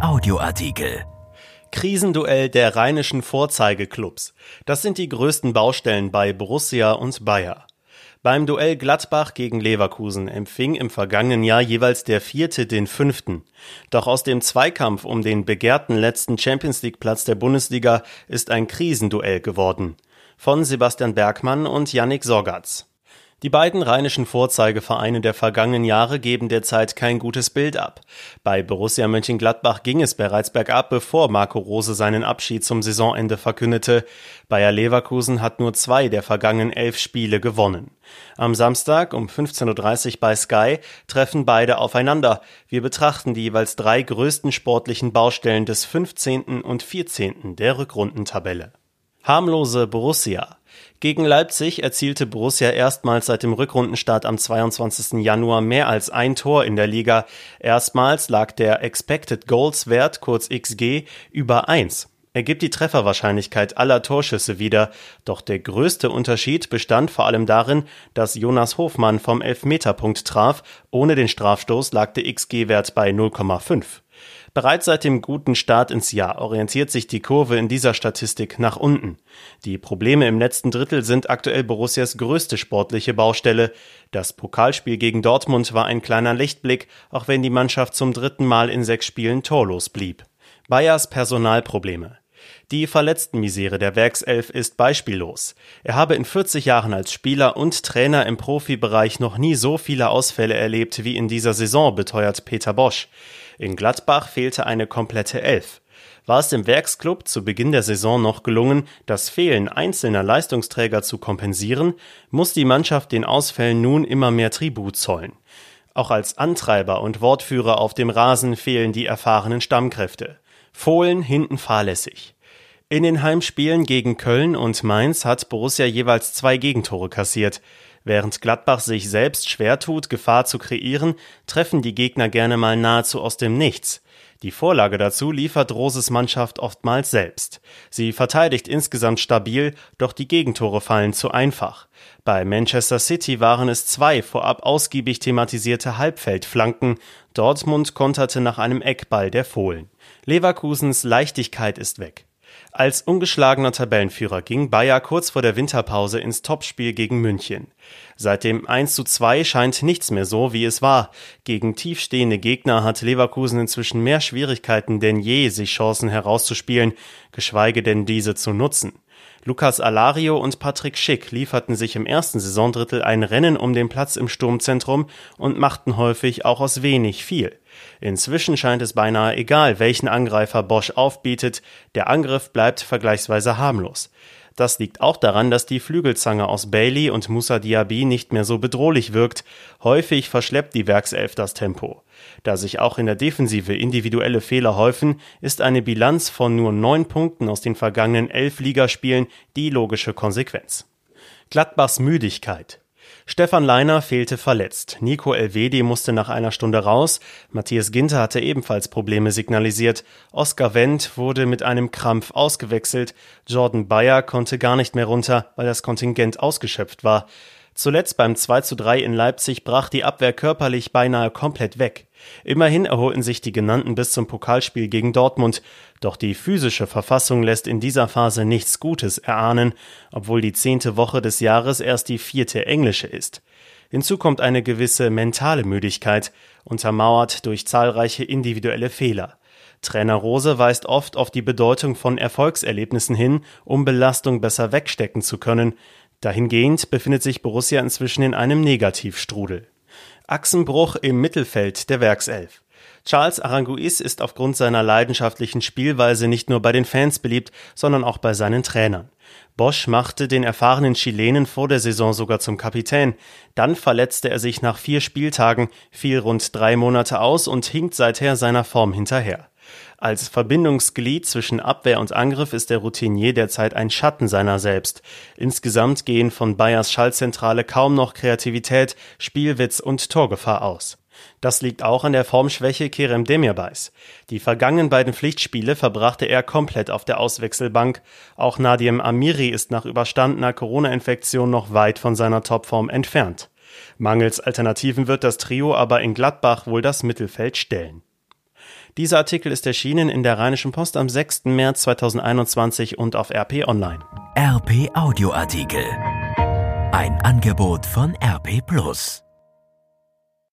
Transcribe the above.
Audioartikel. Krisenduell der rheinischen Vorzeigeklubs. Das sind die größten Baustellen bei Borussia und Bayer. Beim Duell Gladbach gegen Leverkusen empfing im vergangenen Jahr jeweils der vierte den fünften. Doch aus dem Zweikampf um den begehrten letzten Champions League Platz der Bundesliga ist ein Krisenduell geworden. Von Sebastian Bergmann und Yannick Sorgatz. Die beiden rheinischen Vorzeigevereine der vergangenen Jahre geben derzeit kein gutes Bild ab. Bei Borussia Mönchengladbach ging es bereits bergab, bevor Marco Rose seinen Abschied zum Saisonende verkündete. Bayer Leverkusen hat nur zwei der vergangenen elf Spiele gewonnen. Am Samstag um 15.30 Uhr bei Sky treffen beide aufeinander. Wir betrachten die jeweils drei größten sportlichen Baustellen des 15. und 14. der Rückrundentabelle. Harmlose Borussia. Gegen Leipzig erzielte Borussia erstmals seit dem Rückrundenstart am 22. Januar mehr als ein Tor in der Liga. Erstmals lag der Expected Goals Wert, kurz XG, über 1. Er gibt die Trefferwahrscheinlichkeit aller Torschüsse wieder, doch der größte Unterschied bestand vor allem darin, dass Jonas Hofmann vom Elfmeterpunkt traf, ohne den Strafstoß lag der XG-Wert bei 0,5. Bereits seit dem guten Start ins Jahr orientiert sich die Kurve in dieser Statistik nach unten. Die Probleme im letzten Drittel sind aktuell Borussias größte sportliche Baustelle. Das Pokalspiel gegen Dortmund war ein kleiner Lichtblick, auch wenn die Mannschaft zum dritten Mal in sechs Spielen torlos blieb. Bayers Personalprobleme. Die Verletztenmisere der Werkself ist beispiellos. Er habe in 40 Jahren als Spieler und Trainer im Profibereich noch nie so viele Ausfälle erlebt wie in dieser Saison, beteuert Peter Bosch. In Gladbach fehlte eine komplette Elf. War es dem Werksclub zu Beginn der Saison noch gelungen, das Fehlen einzelner Leistungsträger zu kompensieren, muss die Mannschaft den Ausfällen nun immer mehr Tribut zollen. Auch als Antreiber und Wortführer auf dem Rasen fehlen die erfahrenen Stammkräfte. Fohlen hinten fahrlässig. In den Heimspielen gegen Köln und Mainz hat Borussia jeweils zwei Gegentore kassiert. Während Gladbach sich selbst schwer tut, Gefahr zu kreieren, treffen die Gegner gerne mal nahezu aus dem Nichts. Die Vorlage dazu liefert Roses Mannschaft oftmals selbst. Sie verteidigt insgesamt stabil, doch die Gegentore fallen zu einfach. Bei Manchester City waren es zwei vorab ausgiebig thematisierte Halbfeldflanken. Dortmund konterte nach einem Eckball der Fohlen. Leverkusens Leichtigkeit ist weg. Als ungeschlagener Tabellenführer ging Bayer kurz vor der Winterpause ins Topspiel gegen München. Seit dem 1 zu 2 scheint nichts mehr so, wie es war. Gegen tiefstehende Gegner hat Leverkusen inzwischen mehr Schwierigkeiten denn je, sich Chancen herauszuspielen, geschweige denn diese zu nutzen. Lukas Alario und Patrick Schick lieferten sich im ersten Saisondrittel ein Rennen um den Platz im Sturmzentrum und machten häufig auch aus wenig viel. Inzwischen scheint es beinahe egal, welchen Angreifer Bosch aufbietet, der Angriff bleibt vergleichsweise harmlos. Das liegt auch daran, dass die Flügelzange aus Bailey und Musa Diaby nicht mehr so bedrohlich wirkt. Häufig verschleppt die Werkself das Tempo. Da sich auch in der Defensive individuelle Fehler häufen, ist eine Bilanz von nur neun Punkten aus den vergangenen elf Ligaspielen die logische Konsequenz. Gladbachs Müdigkeit. Stefan Leiner fehlte verletzt. Nico Elvedi musste nach einer Stunde raus. Matthias Ginter hatte ebenfalls Probleme signalisiert. Oskar Wendt wurde mit einem Krampf ausgewechselt. Jordan Bayer konnte gar nicht mehr runter, weil das Kontingent ausgeschöpft war. Zuletzt beim 2 zu 3 in Leipzig brach die Abwehr körperlich beinahe komplett weg. Immerhin erholten sich die genannten bis zum Pokalspiel gegen Dortmund, doch die physische Verfassung lässt in dieser Phase nichts Gutes erahnen, obwohl die zehnte Woche des Jahres erst die vierte englische ist. Hinzu kommt eine gewisse mentale Müdigkeit, untermauert durch zahlreiche individuelle Fehler. Trainer Rose weist oft auf die Bedeutung von Erfolgserlebnissen hin, um Belastung besser wegstecken zu können, Dahingehend befindet sich Borussia inzwischen in einem Negativstrudel. Achsenbruch im Mittelfeld der Werkself. Charles Aranguiz ist aufgrund seiner leidenschaftlichen Spielweise nicht nur bei den Fans beliebt, sondern auch bei seinen Trainern. Bosch machte den erfahrenen Chilenen vor der Saison sogar zum Kapitän. Dann verletzte er sich nach vier Spieltagen, fiel rund drei Monate aus und hinkt seither seiner Form hinterher. Als Verbindungsglied zwischen Abwehr und Angriff ist der Routinier derzeit ein Schatten seiner selbst. Insgesamt gehen von Bayers Schaltzentrale kaum noch Kreativität, Spielwitz und Torgefahr aus. Das liegt auch an der Formschwäche Kerem Demirbais. Die vergangenen beiden Pflichtspiele verbrachte er komplett auf der Auswechselbank. Auch Nadim Amiri ist nach überstandener Corona-Infektion noch weit von seiner Topform entfernt. Mangels Alternativen wird das Trio aber in Gladbach wohl das Mittelfeld stellen. Dieser Artikel ist erschienen in der Rheinischen Post am 6. März 2021 und auf RP Online. RP Audioartikel. Ein Angebot von RP Plus.